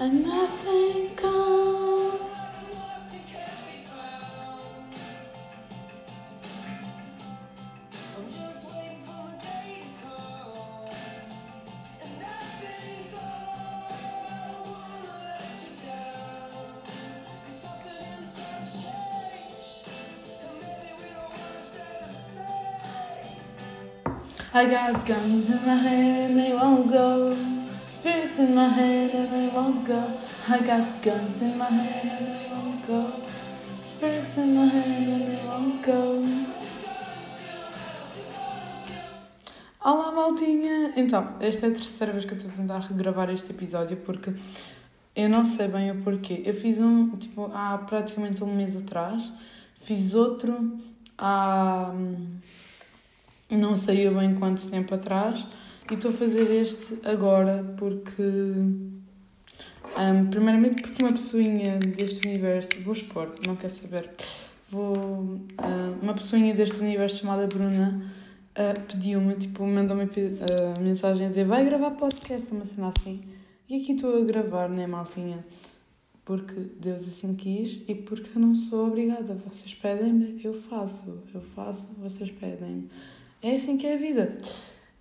and nothing comes. I got guns in my head and they won't go. In my head and they won't go. I got guns in my head and they won't go. Spirits in my head and they won't go. Olá, maltinha! Então, esta é a terceira vez que eu estou a tentar regravar este episódio porque eu não sei bem o porquê. Eu fiz um, tipo, há praticamente um mês atrás, fiz outro há não saiu bem quanto tempo atrás e estou a fazer este agora porque um, primeiramente porque uma pessoinha deste universo vou expor, não quer saber vou uh, uma pessoinha deste universo chamada Bruna uh, pediu-me, tipo, mandou-me uh, mensagem a dizer vai gravar podcast, uma cena assim. E aqui estou a gravar, né maltinha? Porque Deus assim quis e porque eu não sou obrigada. Vocês pedem-me, eu faço. Eu faço, vocês pedem-me. É assim que é a vida.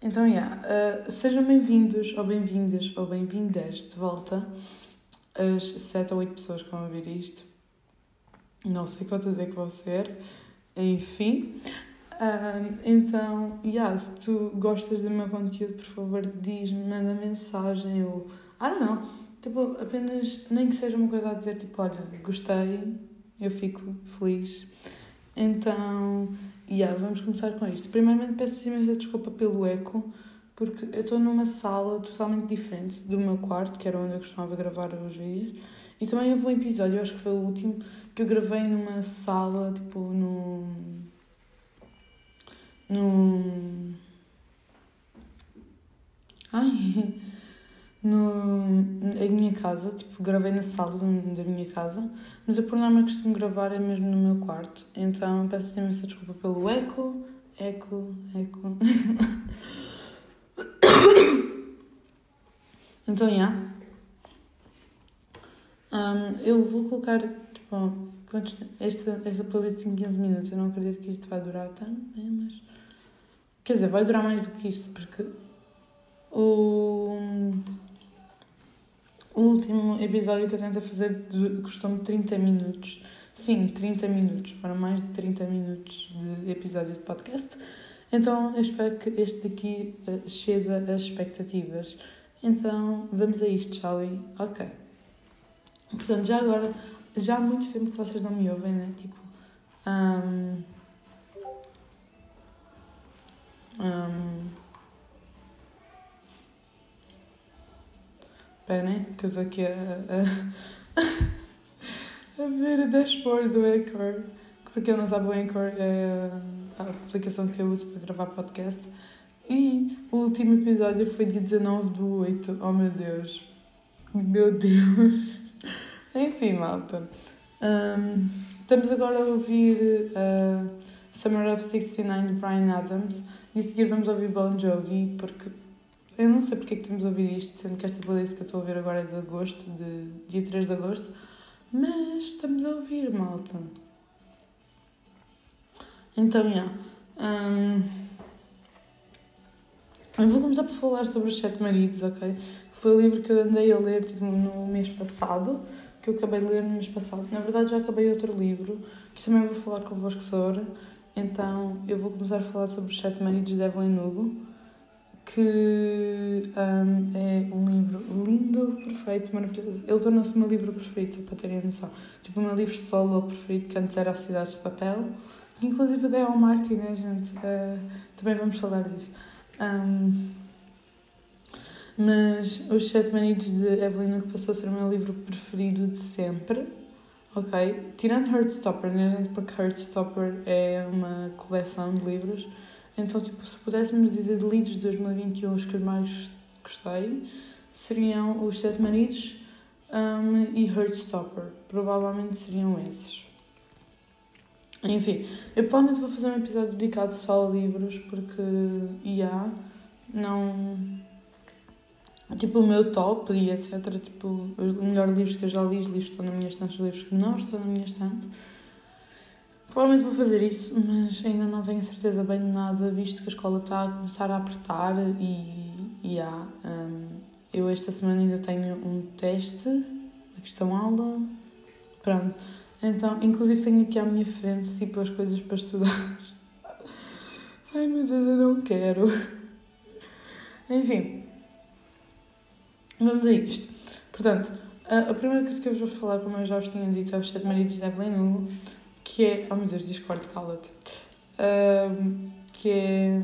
Então, yeah, uh, sejam bem-vindos ou bem-vindas ou bem-vindas de volta as 7 ou 8 pessoas que vão ouvir isto. Não sei quantas é que vão ser. Enfim. Uh, então, yeah, se tu gostas do meu conteúdo, por favor, diz-me, manda mensagem ou. Ah, não, tipo, apenas, nem que seja uma coisa a dizer, tipo, olha, gostei, eu fico feliz. Então, yeah, vamos começar com isto. Primeiramente peço imensa desculpa pelo eco, porque eu estou numa sala totalmente diferente do meu quarto, que era onde eu costumava gravar os vídeos. E também houve um episódio, acho que foi o último, que eu gravei numa sala, tipo, no. no. Ai! No, em minha casa, tipo, gravei na sala da minha casa, mas eu por norma costumo gravar é mesmo no meu quarto, então peço imensa desculpa pelo eco, eco, eco. então, já. Yeah. Um, eu vou colocar, tipo, quantos, esta, esta playlist tem 15 minutos, eu não acredito que isto vai durar tanto, né, mas... Quer dizer, vai durar mais do que isto, porque o o último episódio que eu tentei fazer custou-me 30 minutos. Sim, 30 minutos. Foram mais de 30 minutos de episódio de podcast. Então eu espero que este daqui uh, chegue às expectativas. Então vamos a isto, shall we? Ok. Portanto, já agora, já há muito tempo que vocês não me ouvem, né? Tipo. Um, um, Esperem, que eu estou aqui a, a, a ver o dashboard do Anchor. Porque eu não sabe, o Anchor é a aplicação que eu uso para gravar podcast. E o último episódio foi dia 19 do 8. Oh meu Deus. Meu Deus. Enfim, malta. Um, estamos agora a ouvir uh, Summer of 69 de Brian Adams. E a seguir vamos ouvir Bon Jovi, porque eu não sei porque é que temos a ouvir isto, sendo que esta playlist que eu estou a ouvir agora é de agosto, de dia 3 de agosto, mas estamos a ouvir, malta. Então, já. Yeah. Um, eu vou começar por falar sobre os Sete Maridos, ok? Foi o livro que eu andei a ler tipo, no mês passado, que eu acabei de ler no mês passado. Na verdade, já acabei outro livro, que também vou falar convosco sobre. Então, eu vou começar a falar sobre os Sete Maridos de Evelyn Hugo que um, é um livro lindo, perfeito, maravilhoso. Ele tornou-se o meu livro só para terem noção. Tipo, o meu livro solo preferido, que antes era A Cidade de Papel, inclusive é o Martin, né, gente? Uh, também vamos falar disso. Um, mas Os Sete Maridos de Evelyn, que passou a ser o meu livro preferido de sempre. Ok? Tirando Heartstopper, né, gente? Porque Heartstopper é uma coleção de livros então, tipo, se pudéssemos dizer de lidos de 2021 os que eu mais gostei, seriam Os Sete Maridos um, e Heartstopper. Provavelmente seriam esses. Enfim, eu provavelmente vou fazer um episódio dedicado só a livros, porque, já, yeah, não... tipo o meu top e etc. Tipo, os melhores livros que eu já li, os livros que estão na minha estante, os livros que não estão na minha estante. Provavelmente vou fazer isso, mas ainda não tenho certeza bem de nada, visto que a escola está a começar a apertar e, e há. Um, eu esta semana ainda tenho um teste, a questão aula, pronto. Então, inclusive tenho aqui à minha frente, tipo, as coisas para estudar. Ai meu Deus, eu não quero. Enfim, vamos a isto. Portanto, a, a primeira coisa que eu vos vou falar, como eu já vos tinha dito, é os Sete Maridos de Evelyn Hugo que é. Oh meu Deus, Discord, cala-te. Um, que é.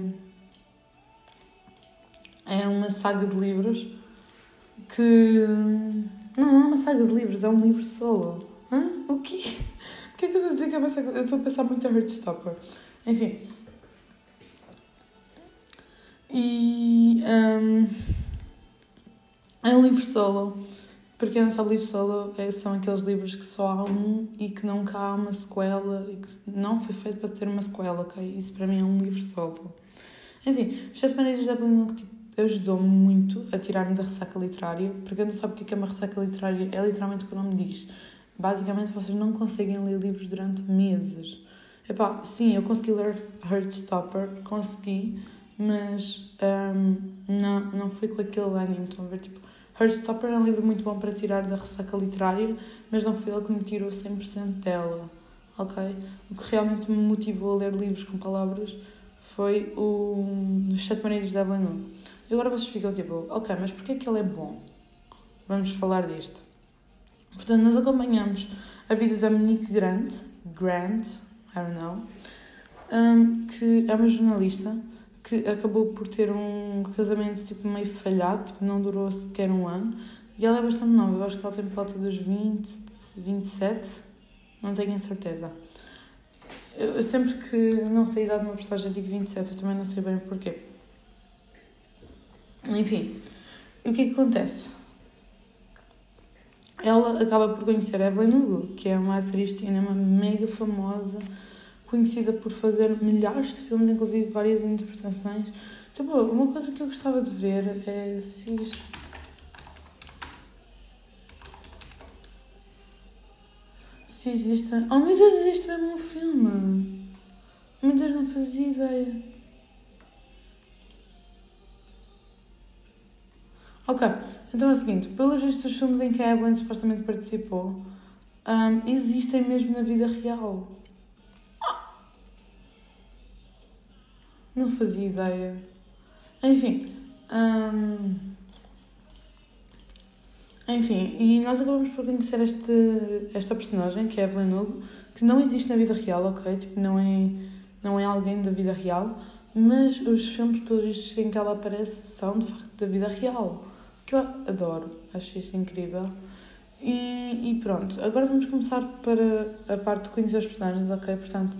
É uma saga de livros que. Não, não é uma saga de livros, é um livro solo. Hã? O quê? Porquê é que eu estou a dizer que é uma saga? Eu estou a pensar muito em Heartstopper. Enfim. E. Um, é um livro solo para quem não sabe, livro solo é, são aqueles livros que só há um e que nunca há uma sequela e que não foi feito para ter uma sequela, ok? Isso para mim é um livro solo. Enfim, Os Sete Maneiras de Evelyn tipo, ajudou-me muito a tirar-me da ressaca literária. Para quem não sabe o que é, é uma ressaca literária, é literalmente o que o nome diz. Basicamente, vocês não conseguem ler livros durante meses. Epá, sim, eu consegui ler Heartstopper, consegui, mas um, não, não foi com aquele ânimo. Estão a ver? Tipo, Heartstopper é um livro muito bom para tirar da ressaca literária, mas não foi ele que me tirou 100% dela, ok? O que realmente me motivou a ler livros com palavras foi o Os Sete Maneiras de Evelyn Hugo. E agora vocês ficam tipo, ok, mas porquê é que ele é bom? Vamos falar disto. Portanto, nós acompanhamos a vida da Monique Grant, Grant, I don't know, um, que é uma jornalista que acabou por ter um casamento tipo meio falhado, tipo, não durou sequer um ano. E ela é bastante nova, eu acho que ela tem por volta dos 20, 27, não tenho a certeza. Eu, sempre que não sei a idade de uma personagem digo 27, eu também não sei bem porquê. Enfim, o que é que acontece? Ela acaba por conhecer a Evelyn Hugo, que é uma atriz de cinema mega famosa, conhecida por fazer milhares de filmes, inclusive várias interpretações. Tipo, uma coisa que eu gostava de ver é se Se existe. Oh meu Deus, existe mesmo um filme! Oh meu Deus, não fazia ideia. Ok, então é o seguinte: pelos vistos, os filmes em que a Evelyn supostamente participou um, existem mesmo na vida real. Não fazia ideia. Enfim. Hum, enfim, e nós acabamos por conhecer este, esta personagem, que é Evelyn Hugo, que não existe na vida real, ok? Tipo, não é, não é alguém da vida real, mas os filmes, pelos vistos, em que ela aparece são de facto da vida real, que eu adoro, acho isso incrível. E, e pronto, agora vamos começar para a parte de conhecer os personagens, ok? Portanto,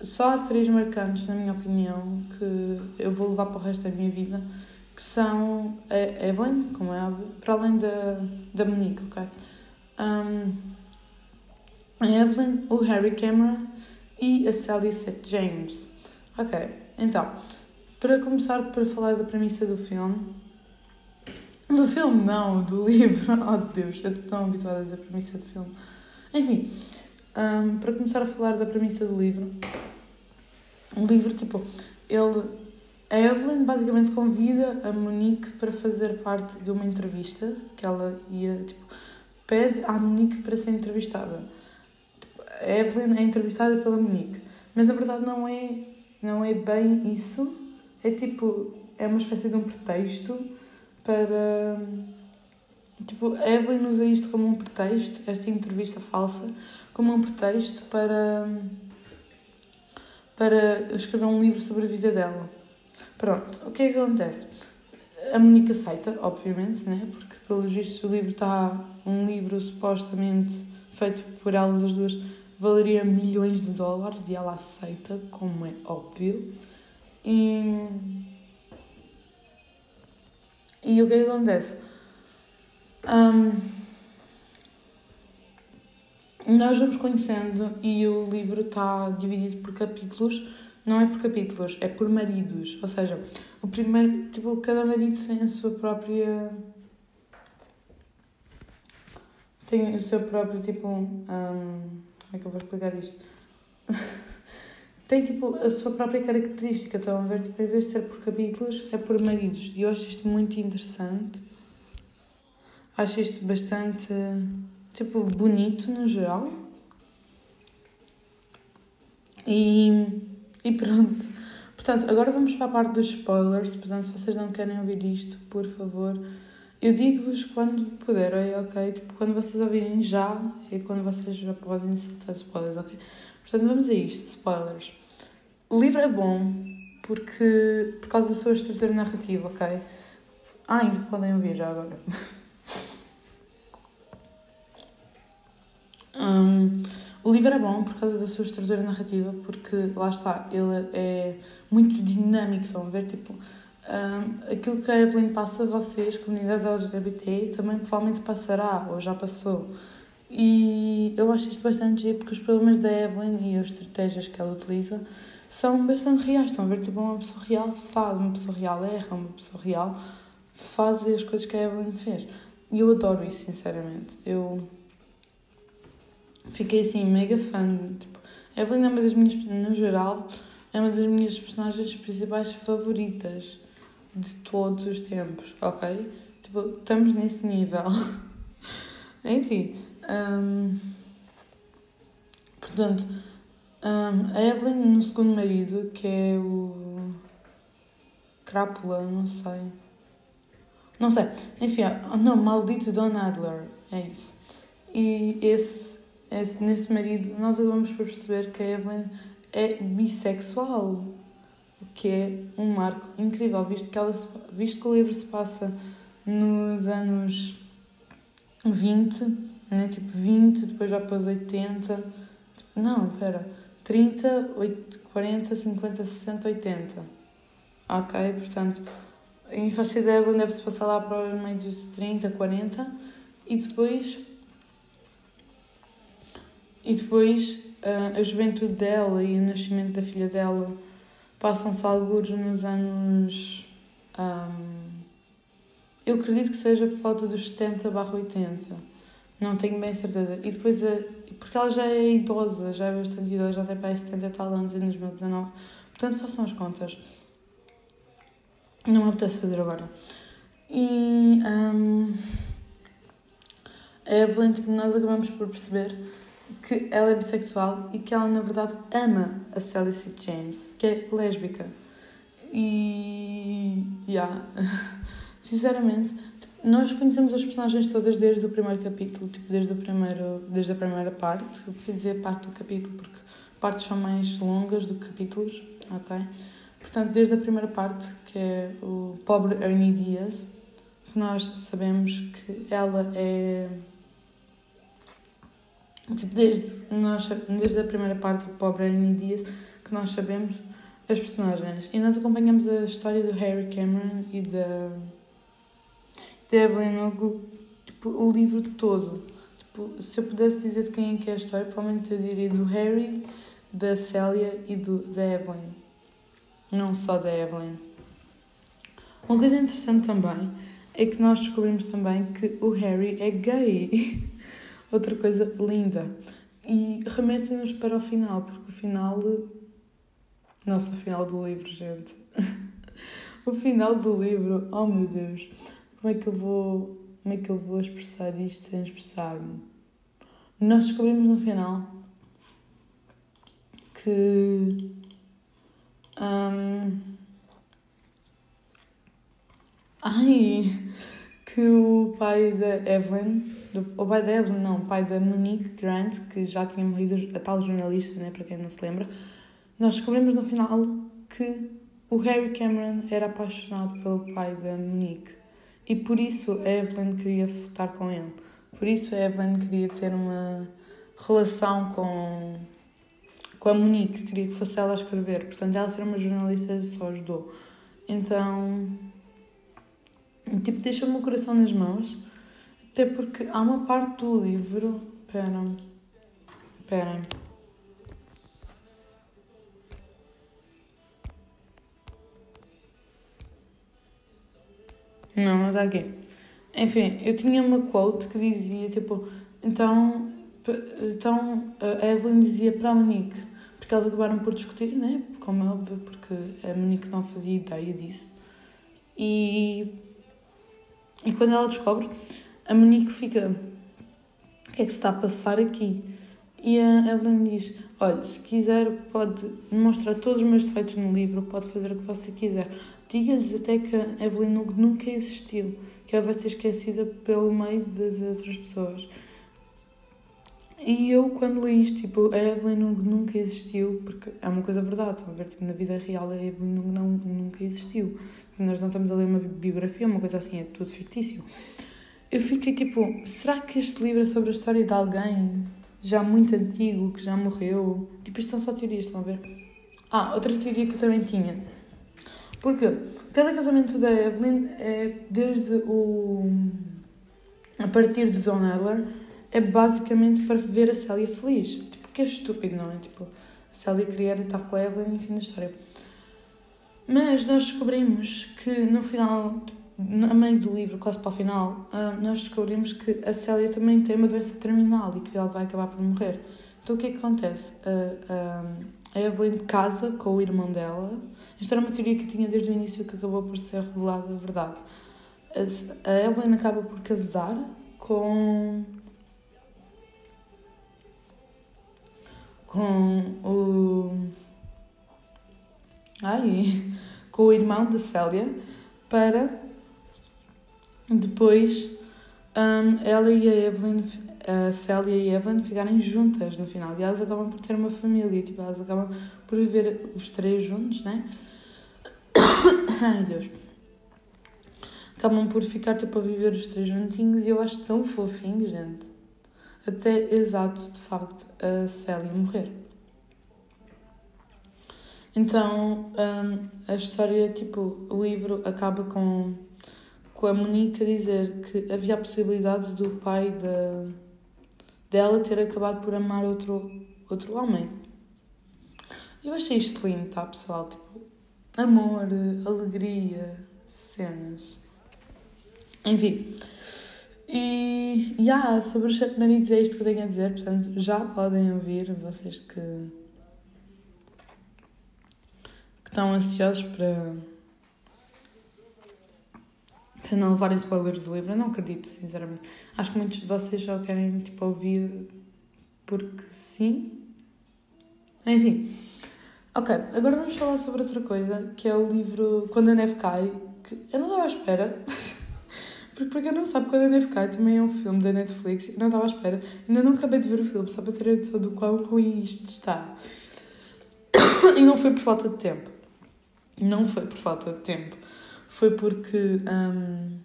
só há três marcantes, na minha opinião, que eu vou levar para o resto da minha vida, que são a Evelyn, como é óbvio, para além da, da Monique, ok? Um, a Evelyn, o Harry Cameron e a Sally Seth James. Ok, então, para começar para falar da premissa do filme. Do filme, não, do livro. Oh Deus, eu estou tão habituada a dizer premissa do filme. Enfim, um, para começar a falar da premissa do livro, o livro, tipo, ele. A Evelyn basicamente convida a Monique para fazer parte de uma entrevista que ela ia, tipo, pede à Monique para ser entrevistada. Tipo, a Evelyn é entrevistada pela Monique, mas na verdade não é, não é bem isso. É tipo, é uma espécie de um pretexto para. Tipo, a Evelyn usa isto como um pretexto, esta entrevista falsa, como um pretexto para para escrever um livro sobre a vida dela. Pronto, o que é que acontece? A Monique aceita, obviamente, né? porque pelos vistos o livro está um livro supostamente feito por elas as duas valeria milhões de dólares e ela aceita, como é óbvio. E, e o que é que acontece? Um, nós vamos conhecendo e o livro está dividido por capítulos, não é por capítulos, é por maridos. Ou seja, o primeiro, tipo, cada marido tem a sua própria tem o seu próprio tipo. Um, como é que eu vou explicar isto? tem tipo a sua própria característica, estão a ver? Tipo, em vez de ser por capítulos, é por maridos. E eu acho isto muito interessante. Acho isto bastante tipo bonito no geral. E, e pronto. Portanto, agora vamos para a parte dos spoilers. Portanto, se vocês não querem ouvir isto, por favor, eu digo-vos quando puderem, ok? Tipo, quando vocês ouvirem já e quando vocês já podem saltar spoilers, ok? Portanto, vamos a isto, spoilers. O livro é bom porque, por causa da sua estrutura narrativa, ok? Ah, ainda podem ouvir já agora. um, o livro é bom por causa da sua estrutura narrativa, porque lá está, ele é muito dinâmico, estão a ver? Tipo, um, aquilo que a Evelyn passa a vocês, comunidade LGBT, também provavelmente passará, ou já passou. E eu acho isto bastante giro, porque os problemas da Evelyn e as estratégias que ela utiliza são bastante reais. Estão a ver? Tipo, uma pessoa real faz, uma pessoa real erra, uma pessoa real faz as coisas que a Evelyn fez. E eu adoro isso, sinceramente. Eu fiquei assim, mega fã. Tipo, Evelyn é uma das minhas, no geral, é uma das minhas personagens principais favoritas de todos os tempos, ok? Tipo, estamos nesse nível. Enfim. Um, portanto, um, a Evelyn no segundo marido, que é o. Crápula, não sei. Não sei. Enfim, não, Maldito Don Adler. É isso. E esse, nesse marido, nós acabamos por perceber que a Evelyn é bissexual. O que é um marco incrível, visto que, ela, visto que o livro se passa nos anos 20, né? tipo 20, depois já pôs 80. Não, espera. 30, 40, 50, 60, 80. Ok? Portanto, a infância dela deve-se passar lá para os meios dos 30, 40 e depois. E depois a juventude dela e o nascimento da filha dela passam-se alguns nos anos. Um, eu acredito que seja por volta dos 70 barra 80. Não tenho bem certeza. E depois, a, porque ela já é idosa, já é bastante idosa, já tem para aí 70 e tal anos em 2019. Portanto, façam as contas. Não me apetece fazer agora. E um, a Evelyn, tipo, nós acabamos por perceber que ela é bissexual e que ela, na verdade, ama a Sally C. James, que é lésbica. E. Yeah. Sinceramente, nós conhecemos as personagens todas desde o primeiro capítulo, tipo, desde, o primeiro, desde a primeira parte. Eu prefiro dizer parte do capítulo porque partes são mais longas do que capítulos, ok? Portanto, desde a primeira parte, que é o pobre Ernie Diaz, nós sabemos que ela é Tipo, desde, nós, desde a primeira parte do Pobre Annie Dias que nós sabemos as personagens. E nós acompanhamos a história do Harry Cameron e da, da Evelyn Hugo, tipo, o livro todo. Tipo, se eu pudesse dizer de quem é que é a história, provavelmente eu diria do Harry, da Célia e do, da Evelyn. Não só da Evelyn. Uma coisa interessante também é que nós descobrimos também que o Harry é gay. outra coisa linda. E remete-nos para o final, porque o final. Nossa, o final do livro, gente. o final do livro, oh meu Deus, como é que eu vou. Como é que eu vou expressar isto sem expressar-me? Nós descobrimos no final que. Um, ai! Que o pai da Evelyn do, o pai da Evelyn, não, o pai da Monique Grant, que já tinha morrido, a tal jornalista, né, para quem não se lembra, nós descobrimos no final que o Harry Cameron era apaixonado pelo pai da Monique. E por isso a Evelyn queria votar com ele. Por isso a Evelyn queria ter uma relação com, com a Monique, queria que fosse ela a escrever. Portanto, ela ser uma jornalista só ajudou. Então, tipo, deixa-me o coração nas mãos até porque há uma parte do livro. Espera. Esperem. Não, não está aqui. Enfim, eu tinha uma quote que dizia tipo: Então, então a Evelyn dizia para a Monique, porque elas acabaram por discutir, né? Como é óbvio, porque a Monique não fazia ideia disso. E, e quando ela descobre, a Monique fica: O que é que se está a passar aqui? E a Evelyn diz: Olha, se quiser, pode mostrar todos os meus defeitos no livro, pode fazer o que você quiser. Diga-lhes até que a Evelyn nunca existiu, que ela vai ser esquecida pelo meio das outras pessoas. E eu, quando li isto, tipo, a Evelyn nunca existiu, porque é uma coisa verdade, estão a ver? Tipo, na vida real, a Evelyn não, nunca existiu. Nós não estamos a ler uma biografia, uma coisa assim, é tudo fictício. Eu fiquei tipo, será que este livro é sobre a história de alguém já muito antigo, que já morreu? Tipo, isto são só teorias, estão a ver? Ah, outra teoria que eu também tinha. Porque cada casamento da Evelyn é desde o. a partir de Don Adler é basicamente para ver a Célia feliz. Tipo, que é estúpido, não é? Tipo, a Célia queria estar com a Evelyn e fim da história. Mas nós descobrimos que no final, a meio do livro, quase para o final, ah, nós descobrimos que a Célia também tem uma doença terminal e que ela vai acabar por morrer. Então o que é que acontece? A, a Evelyn casa com o irmão dela. Isto era uma teoria que tinha desde o início que acabou por ser revelada a verdade. A Evelyn acaba por casar com com o. Ai, com o irmão da Célia para depois um, ela e a Evelyn, a Célia e a Evelyn ficarem juntas no final. E elas acabam por ter uma família, tipo, elas acabam por viver os três juntos, né? Ai Deus. Acabam por ficar tipo a viver os três juntinhos e eu acho tão fofinho, gente até exato, de facto, a Célia morrer. Então, um, a história, tipo, o livro acaba com, com a Monique a dizer que havia a possibilidade do pai de, dela ter acabado por amar outro, outro homem. Eu achei isto lindo, tá, pessoal? Tipo, amor, alegria, cenas. Enfim. E, yeah, sobre os sete maridos é isto que eu tenho a dizer, portanto, já podem ouvir, vocês que, que estão ansiosos para, para não levarem spoilers do livro. Eu não acredito, sinceramente. Acho que muitos de vocês só querem, tipo, ouvir porque sim. Enfim. Ok, agora vamos falar sobre outra coisa, que é o livro Quando a Neve Cai, que eu não estava à espera. Porque para quem não sabe, quando a neve cai também é um filme da Netflix. Eu não estava à espera. Ainda não acabei de ver o filme, só para ter a noção do quão ruim isto está. e não foi por falta de tempo. Não foi por falta de tempo. Foi porque. Um,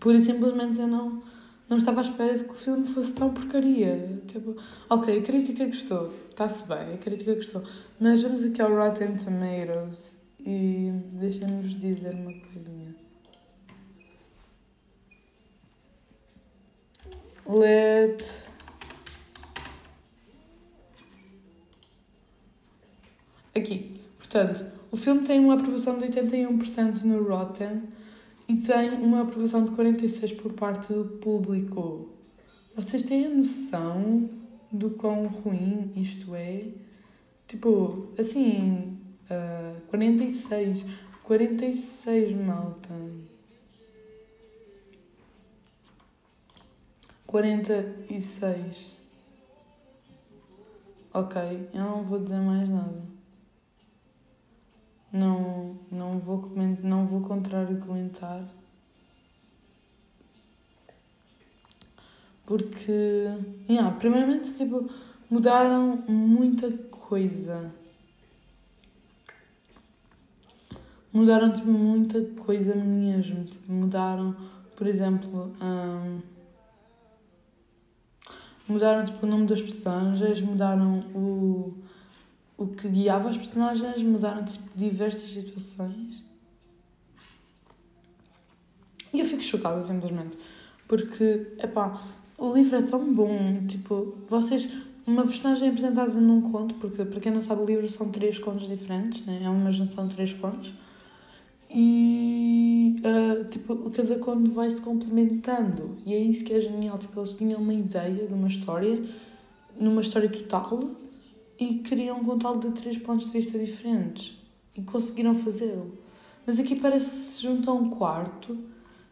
pura e simplesmente eu não, não estava à espera de que o filme fosse tão porcaria. Tipo, ok, a crítica gostou. Está-se bem, a crítica gostou. Mas vamos aqui ao Rotten Tomatoes e deixem-nos dizer uma coisinha. Let aqui. Portanto, o filme tem uma aprovação de 81% no Rotten e tem uma aprovação de 46% por parte do público. Vocês têm a noção do quão ruim isto é? Tipo, assim, uh, 46. 46 malta. 46. Ok, eu não vou dizer mais nada. Não, não vou comentar, não vou contrário comentar. Porque, yeah, primeiramente, tipo, mudaram muita coisa. Mudaram, tipo, muita coisa mesmo. Tipo, mudaram, por exemplo, um, Mudaram tipo, o nome das personagens, mudaram o, o que guiava as personagens, mudaram tipo, diversas situações. E eu fico chocada simplesmente. Porque, epá, o livro é tão bom. Tipo, vocês. Uma personagem apresentada num conto, porque para quem não sabe, o livro são três contos diferentes, né? é uma junção de três contos. E uh, tipo, cada conto vai se complementando. E é isso que é genial. Tipo, eles tinham uma ideia de uma história, numa história total, e queriam contá-lo de três pontos de vista diferentes. E conseguiram fazê-lo. Mas aqui parece que se junta um quarto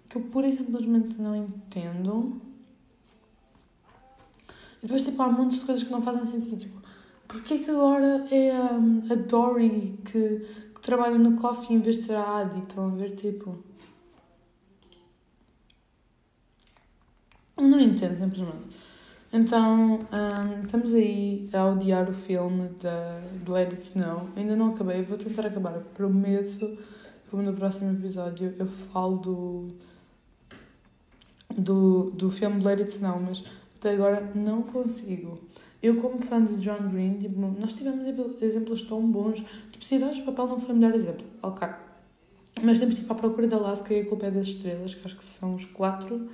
que eu pura e simplesmente não entendo. E depois, tipo, há montes de coisas que não fazem sentido. Tipo, porquê que agora é a, a Dory que, que trabalha no coffee em vez de ser a Adi? Estão a ver, tipo... Não entendo, simplesmente. Então, um, estamos aí a odiar o filme da, de Let It Snow. Ainda não acabei, vou tentar acabar. Prometo que no próximo episódio eu falo do, do, do filme de Let It Snow, mas até agora não consigo. Eu, como fã de John Green, tipo, nós tivemos exemplos tão bons. Tipo, Cidades de Papel não foi o melhor exemplo, ok. Mas temos tipo A Procura da Alaska e A Culpa é das Estrelas, que acho que são os quatro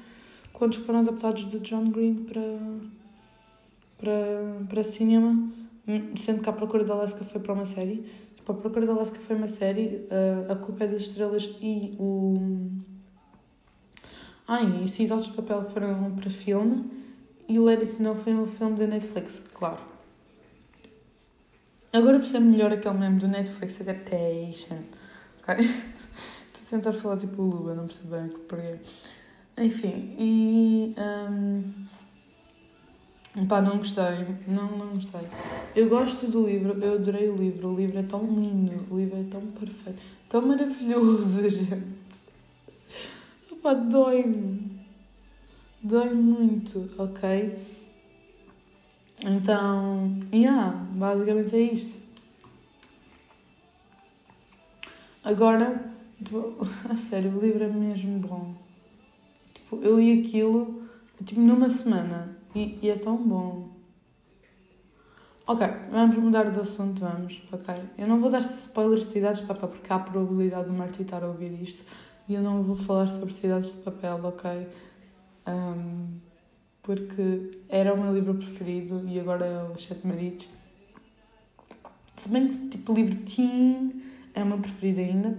que foram adaptados de John Green para, para, para cinema, sendo que A Procura da Alaska foi para uma série. Tipo, A Procura da Alaska foi uma série, uh, A Culpa é das Estrelas e o. Ai, e Cidades de Papel foram para filme e Let It Snow foi um filme da Netflix, claro. Agora percebo melhor aquele meme do Netflix Adaptation. Ok? Estou a tentar falar tipo o Luba, não percebo bem porquê. Enfim, e. Um, pá, não gostei. Não, não gostei. Eu gosto do livro, eu adorei o livro. O livro é tão lindo, o livro é tão perfeito, tão maravilhoso, gente. Pá, dói-me. Dói muito, ok? Então, yeah, basicamente é isto. Agora, a sério, o livro é mesmo bom. Tipo, eu li aquilo tipo, numa semana e, e é tão bom. Ok, vamos mudar de assunto, vamos, ok? Eu não vou dar spoilers de cidades de papel porque há a probabilidade do Marti estar a ouvir isto e eu não vou falar sobre cidades de papel, ok? Um, porque era o meu livro preferido e agora é o Sete Maridos. Se bem que, tipo, livro teen é o meu preferido ainda.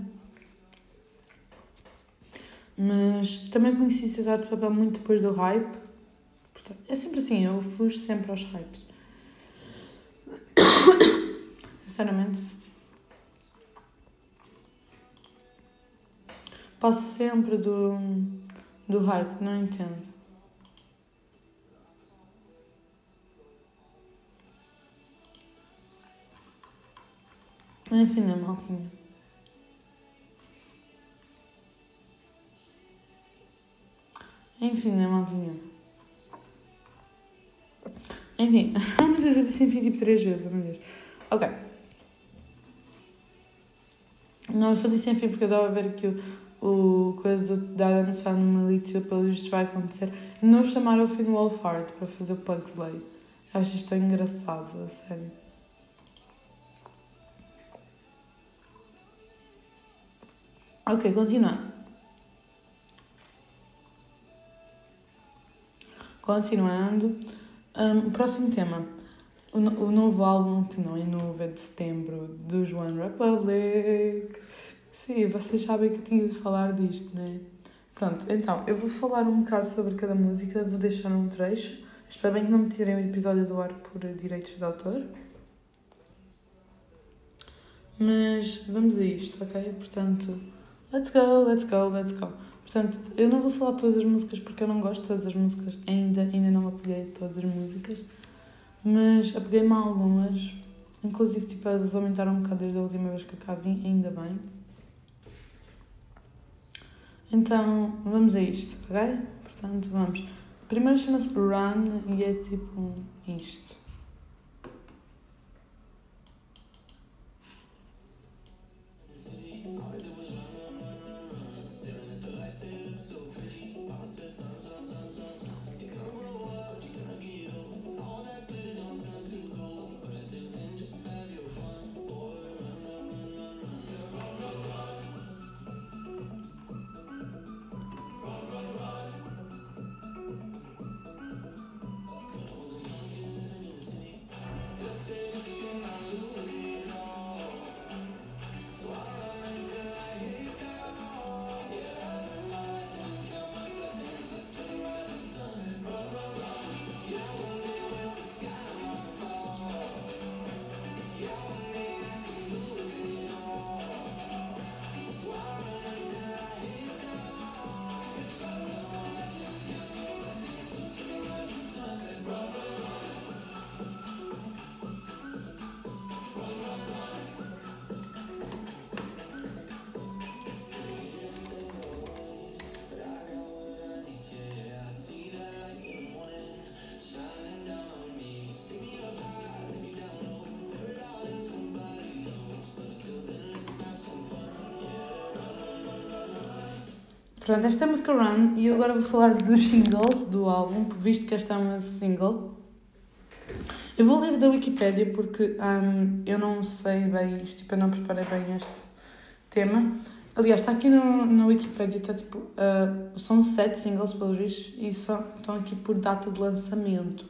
Mas também conheci Cidade de Papel muito depois do hype. Portanto, é sempre assim, eu fujo sempre aos hypes. Sinceramente. Passo sempre do, do hype, não entendo. Enfim, né, maltinha? Enfim, né, maltinha? Enfim, meu Deus, eu disse enfim tipo três vezes, meu Deus. Ok. Não, eu só disse enfim porque eu estava a ver que o, o coisa do, da Adam Sandler no Malicio, pelo visto, vai acontecer. E não chamaram o Finn Wolfhard para fazer o Pugsley. Acho isto engraçado, a sério. Ok, continuando. Continuando. Um, próximo tema. O, o novo álbum, que não é novo, é de setembro, dos One Republic. Sim, vocês sabem que eu tinha de falar disto, né? Pronto, então, eu vou falar um bocado sobre cada música, vou deixar um trecho. Espero bem que não me tirem o episódio do ar por direitos de autor. Mas vamos a isto, ok? Portanto, let's go, let's go, let's go. Portanto, eu não vou falar todas as músicas porque eu não gosto de todas as músicas ainda, ainda não apeguei todas as músicas, mas apeguei-me a algumas, inclusive tipo, elas aumentaram um bocado desde a última vez que eu cá vim, ainda bem. Então, vamos a isto, ok? Portanto, vamos. Primeiro chama-se Run e é tipo isto. Pronto, esta é a música Run e eu agora vou falar dos singles do álbum, visto que esta é uma single. Eu vou ler da Wikipedia porque um, eu não sei bem isto, tipo, eu não preparei bem este tema. Aliás, está aqui no, na Wikipedia, está tipo, uh, são sete singles pelos vistos e são, estão aqui por data de lançamento.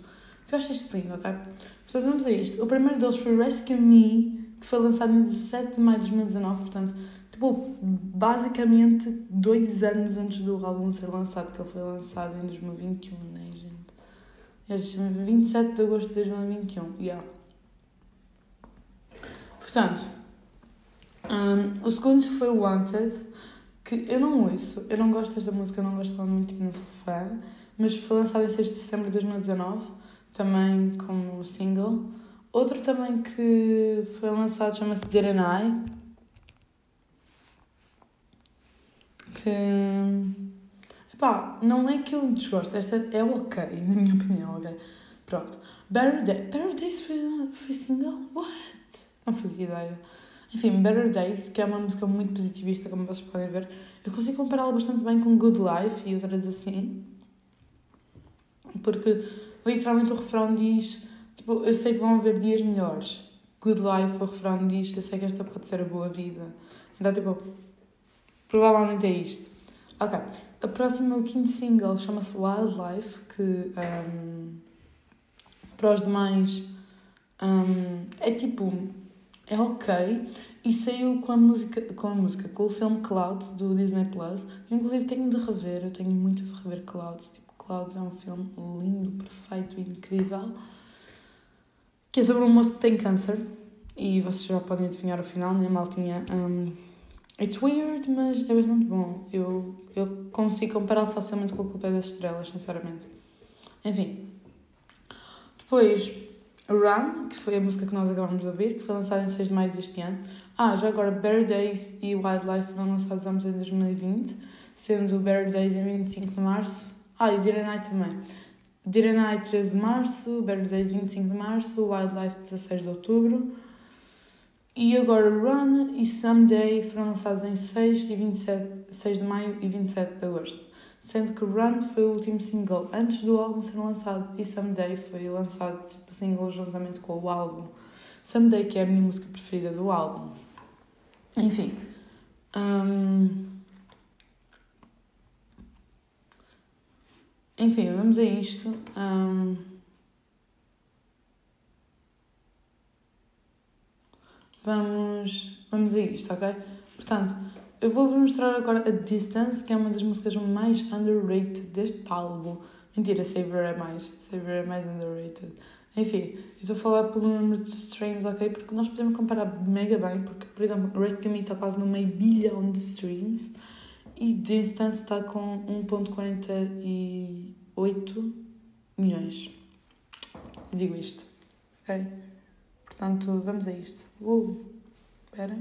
Que eu acho isto lindo, ok? Portanto, vamos a isto. O primeiro deles foi Rescue Me, que foi lançado em 17 de maio de 2019, portanto, tipo, basicamente dois anos antes do álbum ser lançado, que ele foi lançado em 2021, né, gente? É 27 de agosto de 2021, yeah. Portanto, um, o segundo foi Wanted, que eu não ouço, eu não gosto desta música, eu não gosto muito, tipo, não sou fã, mas foi lançado em 6 de setembro de 2019, também como single. Outro também que foi lançado chama-se Didn't I, que Pá, não é que eu desgosto, esta é ok, na minha opinião, ok? Pronto. Better, Day, Better Days foi, foi single? What? Não fazia ideia. Enfim, Better Days, que é uma música muito positivista, como vocês podem ver, eu consigo compará-la bastante bem com Good Life e outras assim. Porque literalmente o refrão diz: tipo, eu sei que vão haver dias melhores. Good Life, o refrão diz: eu sei que esta pode ser a boa vida. Então, tipo, provavelmente é isto. Ok. A próxima, o quinto single, chama-se Wildlife, que um, para os demais um, é tipo. é ok. E saiu com a música, com a música, com o filme Clouds do Disney Plus. Inclusive tenho de rever, eu tenho muito de rever Clouds. Tipo, Clouds é um filme lindo, perfeito incrível. Que é sobre um moço que tem câncer. E vocês já podem adivinhar o final, né? Maltinha. Um, It's weird, mas é bastante bom. Eu, eu consigo compará-lo facilmente com o Culpa das Estrelas, sinceramente. Enfim. Depois, Run, que foi a música que nós acabamos de ouvir, que foi lançada em 6 de maio deste ano. Ah, já agora, Better Days e Wildlife foram lançados ambos em 2020, sendo Better Days em 25 de março. Ah, e Dear Night também. Dear Night 13 de março, Better Days 25 de março, Wildlife 16 de outubro. E agora Run e Someday foram lançados em 6, e 27, 6 de maio e 27 de agosto. Sendo que Run foi o último single antes do álbum ser lançado e Someday foi lançado tipo single juntamente com o álbum. Someday que é a minha música preferida do álbum. Enfim. Um... Enfim, vamos a isto. Um... Vamos, vamos a isto, ok? Portanto, eu vou-vos mostrar agora a Distance, que é uma das músicas mais underrated deste álbum. Mentira, Saver é mais. Saver é mais underrated. Enfim, estou a falar pelo número de streams, ok? Porque nós podemos comparar mega bem, porque, por exemplo, Rescue Me está quase no meio bilhão de streams e Distance está com 1.48 milhões. Digo isto, ok? Portanto, vamos a isto. Uh, espera.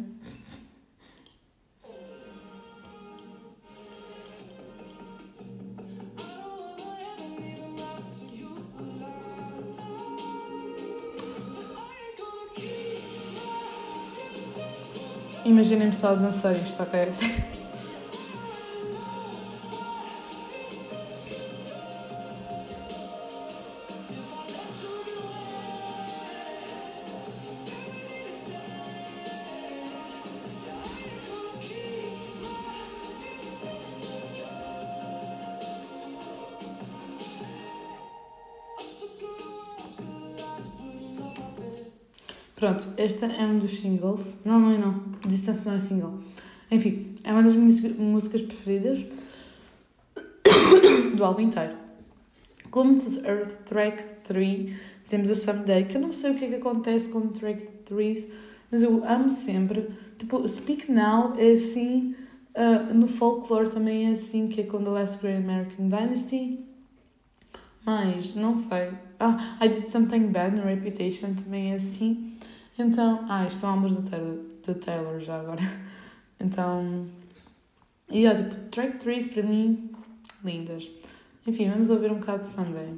Imaginem-me só dançar isto, ok? Pronto, esta é um dos singles. Não, não é não. Distance não é single. Enfim, é uma das minhas músicas preferidas do álbum inteiro. Como Earth Track 3, temos a Someday, que eu não sei o que é que acontece com Track 3, mas eu amo sempre. Tipo, Speak Now é assim, uh, no folklore também é assim, que é com The Last Great American Dynasty. Mas, não sei. Ah, I Did Something Bad no Reputation também é assim. Então, ah, isto são álbuns da Taylor, Taylor já agora. Então, e yeah, tipo, track 3 para mim, lindas. Enfim, vamos ouvir um bocado de Sunday.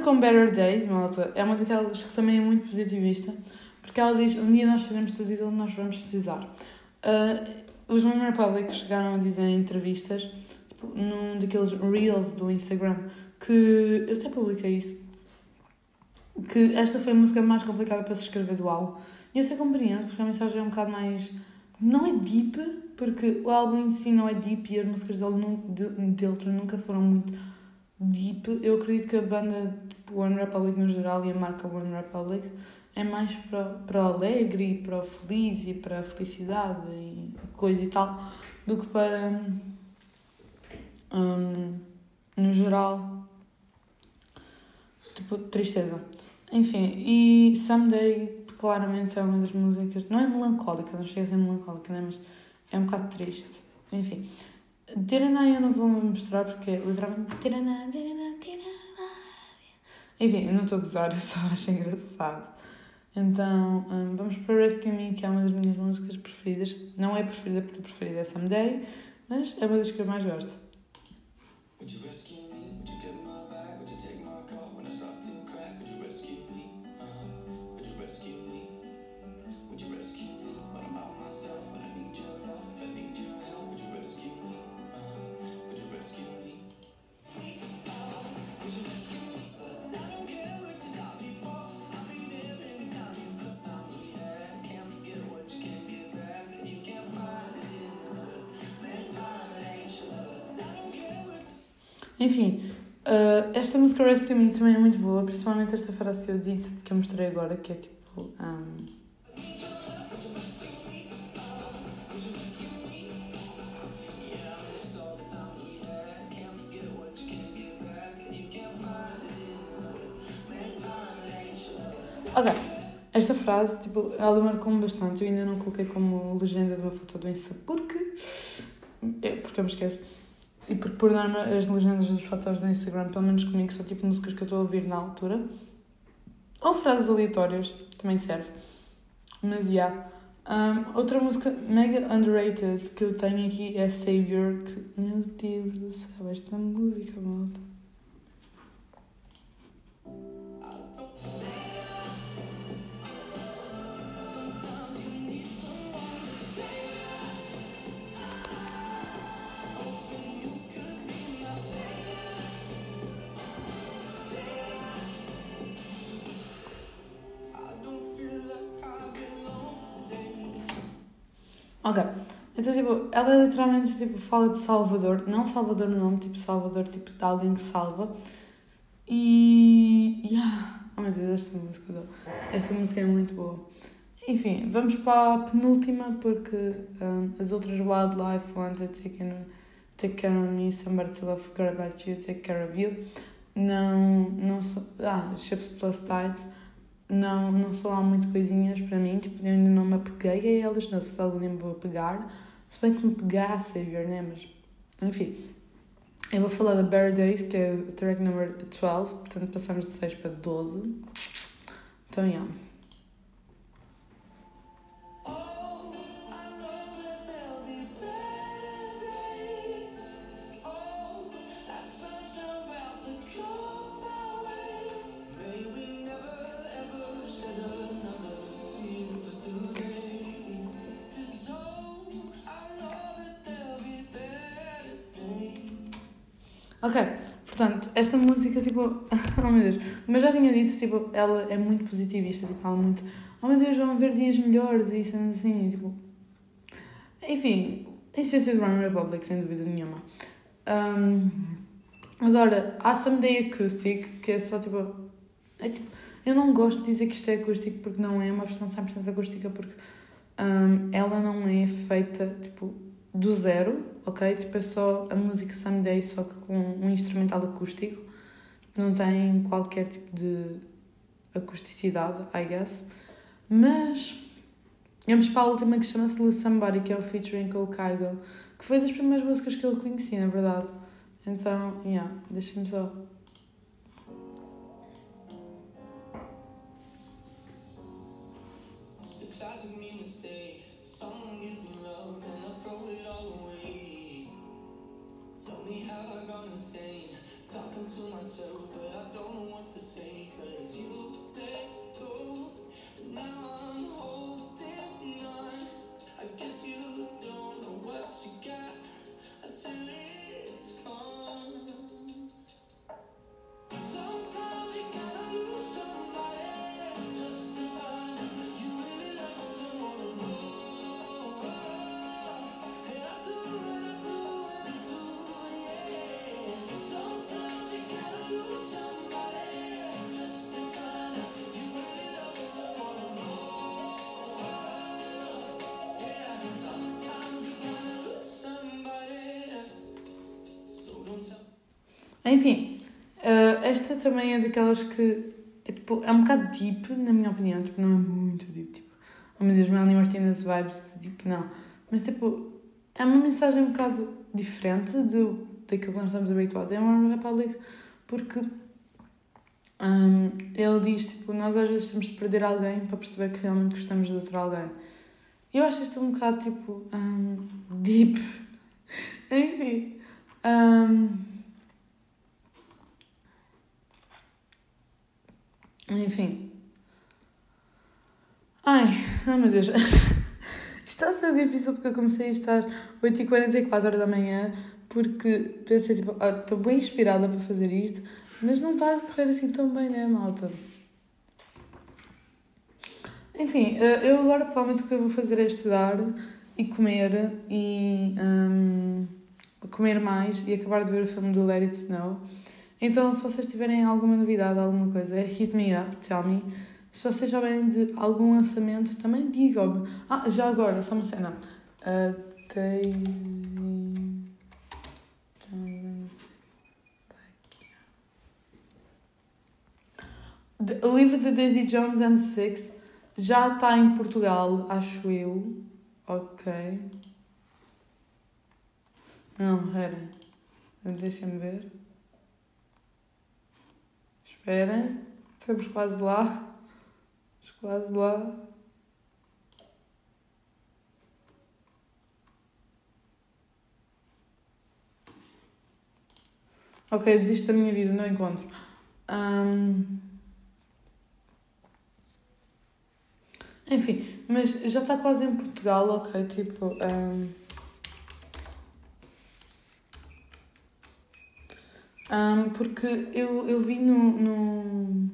Com Better Days, malta, é uma daquelas que também é muito positivista, porque ela diz: um dia nós teremos tudo aquilo que nós vamos precisar. Uh, os One Republic chegaram a dizer em entrevistas, tipo, num daqueles reels do Instagram, que eu até publiquei isso, que esta foi a música mais complicada para se escrever do álbum. E eu sei compreendo, porque a mensagem é um bocado mais. Não é deep, porque o álbum em si não é deep e as músicas dele, dele nunca foram muito deep. Eu acredito que a banda tipo, One Republic no geral e a marca One Republic é mais para, para alegre e para feliz e para felicidade e coisa e tal do que para. Um, no geral. Tipo, tristeza. Enfim, e Someday claramente é uma das músicas. Não é melancólica, não chega a ser melancólica, né? mas é um bocado triste. Enfim. Tiraná eu não vou mostrar porque é literalmente. Tiraná, tiraná, tiraná. Enfim, eu não estou a gozar, eu só acho engraçado. Então, um, vamos para Rescue Me, que é uma das minhas músicas preferidas. Não é preferida porque preferida é Someday, mas é uma das que eu mais gosto. Would you Enfim, uh, esta música Rescue Me também é muito boa, principalmente esta frase que eu disse, que eu mostrei agora, que é tipo. Um, Ok, esta frase, tipo, ela marcou-me bastante. Eu ainda não coloquei como legenda de uma foto do Insta porque. É, porque eu me esqueço. Porque por norma as legendas das fotos do Instagram, pelo menos comigo, são tipo músicas que eu estou a ouvir na altura. Ou frases aleatórias, também serve. Mas já. Yeah. Um, outra música mega underrated que eu tenho aqui é Savior, que, meu Deus do céu, esta música, malta. Ok. Então, tipo, ela literalmente tipo, fala de Salvador, não Salvador no nome, tipo Salvador, tipo de alguém que salva. E. Yeah. Oh meu Deus, esta música, esta música é muito boa. Enfim, vamos para a penúltima porque um, as outras Wildlife Wanted Take, take Care of Me, Somebody to Love, Forget About You, Take Care of You. Não, não são. Ah, Ships Plus Tide não, não são lá muito coisinhas para mim, tipo, eu ainda não me apeguei a elas, não sei se algum dia me vou apegar, se bem que me pegar a Savior, né, mas, enfim. Eu vou falar da Bear Days, que é o track number 12, portanto passamos de 6 para 12. Então, yeah. Ok, portanto, esta música, tipo, oh meu Deus, mas já tinha dito, tipo, ela é muito positivista, tipo, ela muito, oh meu Deus, vão haver dias melhores e isso assim, tipo. Enfim, a essência do Run Republic, sem dúvida nenhuma. Um, agora, há Someday Acoustic, que é só tipo. É tipo. Eu não gosto de dizer que isto é acústico porque não é uma versão 100% acústica, porque um, ela não é feita, tipo, do zero, ok? Tipo, é só a música Someday, só que com um instrumental acústico. Não tem qualquer tipo de acusticidade, I guess. Mas vamos para a última que chama-se Lose Somebody, que é o featuring com o Kygo, que foi das primeiras músicas que eu conheci, na verdade. Então, yeah, deixa-me só Enfim, uh, esta também é daquelas que é, tipo, é um bocado deep, na minha opinião. Tipo, não é muito deep. Tipo, oh meu Deus, Melanie Martinez vibes, tipo, não. Mas tipo, é uma mensagem um bocado diferente do, daquilo que nós estamos habituados. É uma Republic porque um, ele diz, tipo, nós às vezes temos de perder alguém para perceber que realmente gostamos de outro alguém. Eu acho isto um bocado, tipo, um, deep. Enfim. Um, enfim. Ai, ai meu Deus. Está a ser difícil porque eu comecei a estar 8h44 da manhã porque pensei, tipo, ah, estou bem inspirada para fazer isto mas não está a correr assim tão bem, né, malta? Enfim, eh, eu agora provavelmente o que eu vou fazer é estudar e comer e um, comer mais e acabar de ver o filme do Let It Snow. Então, se vocês tiverem alguma novidade, alguma coisa, é hit me up, tell me. Se vocês souberem de algum lançamento, também digam-me. Ah, já agora, só uma cena. Uh, O livro de Daisy Jones and Six já está em Portugal, acho eu. Ok. Não, espera. Deixem-me ver. Esperem. Estamos quase lá. Estamos quase lá. Ok, desisto da minha vida, não encontro. Um... Enfim, mas já está quase em Portugal, ok? Tipo. Um, um, porque eu, eu vi no, no,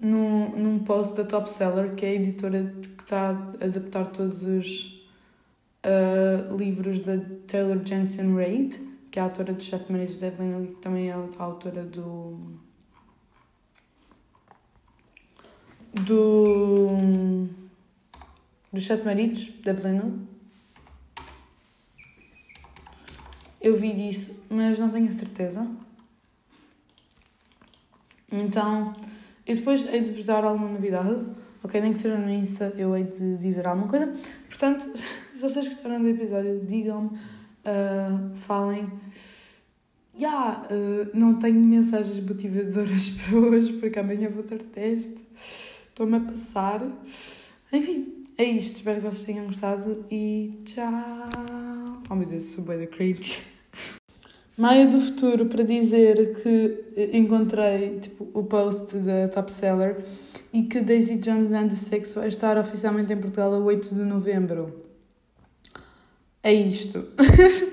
no, num post da Top Seller, que é a editora que está a adaptar todos os uh, livros da Taylor Jensen Reid, que é a autora dos Sete Maridos de Evelyn, que também é a autora do do dos Sete Maridos, da Evelyn Eu vi disso, mas não tenho a certeza. Então, eu depois hei de vos dar alguma novidade. Ok, nem que seja no Insta, eu hei de dizer alguma coisa. Portanto, se vocês gostaram do episódio, digam-me, uh, falem. Já, yeah, uh, não tenho mensagens motivadoras para hoje, porque amanhã vou ter teste estou-me a passar. Enfim, é isto. Espero que vocês tenham gostado e tchau. Oh meu Deus, sou da cringe. Maia do futuro para dizer que encontrei tipo, o post da Top Seller e que Daisy Jones and the Six vai estar oficialmente em Portugal a 8 de novembro. É isto.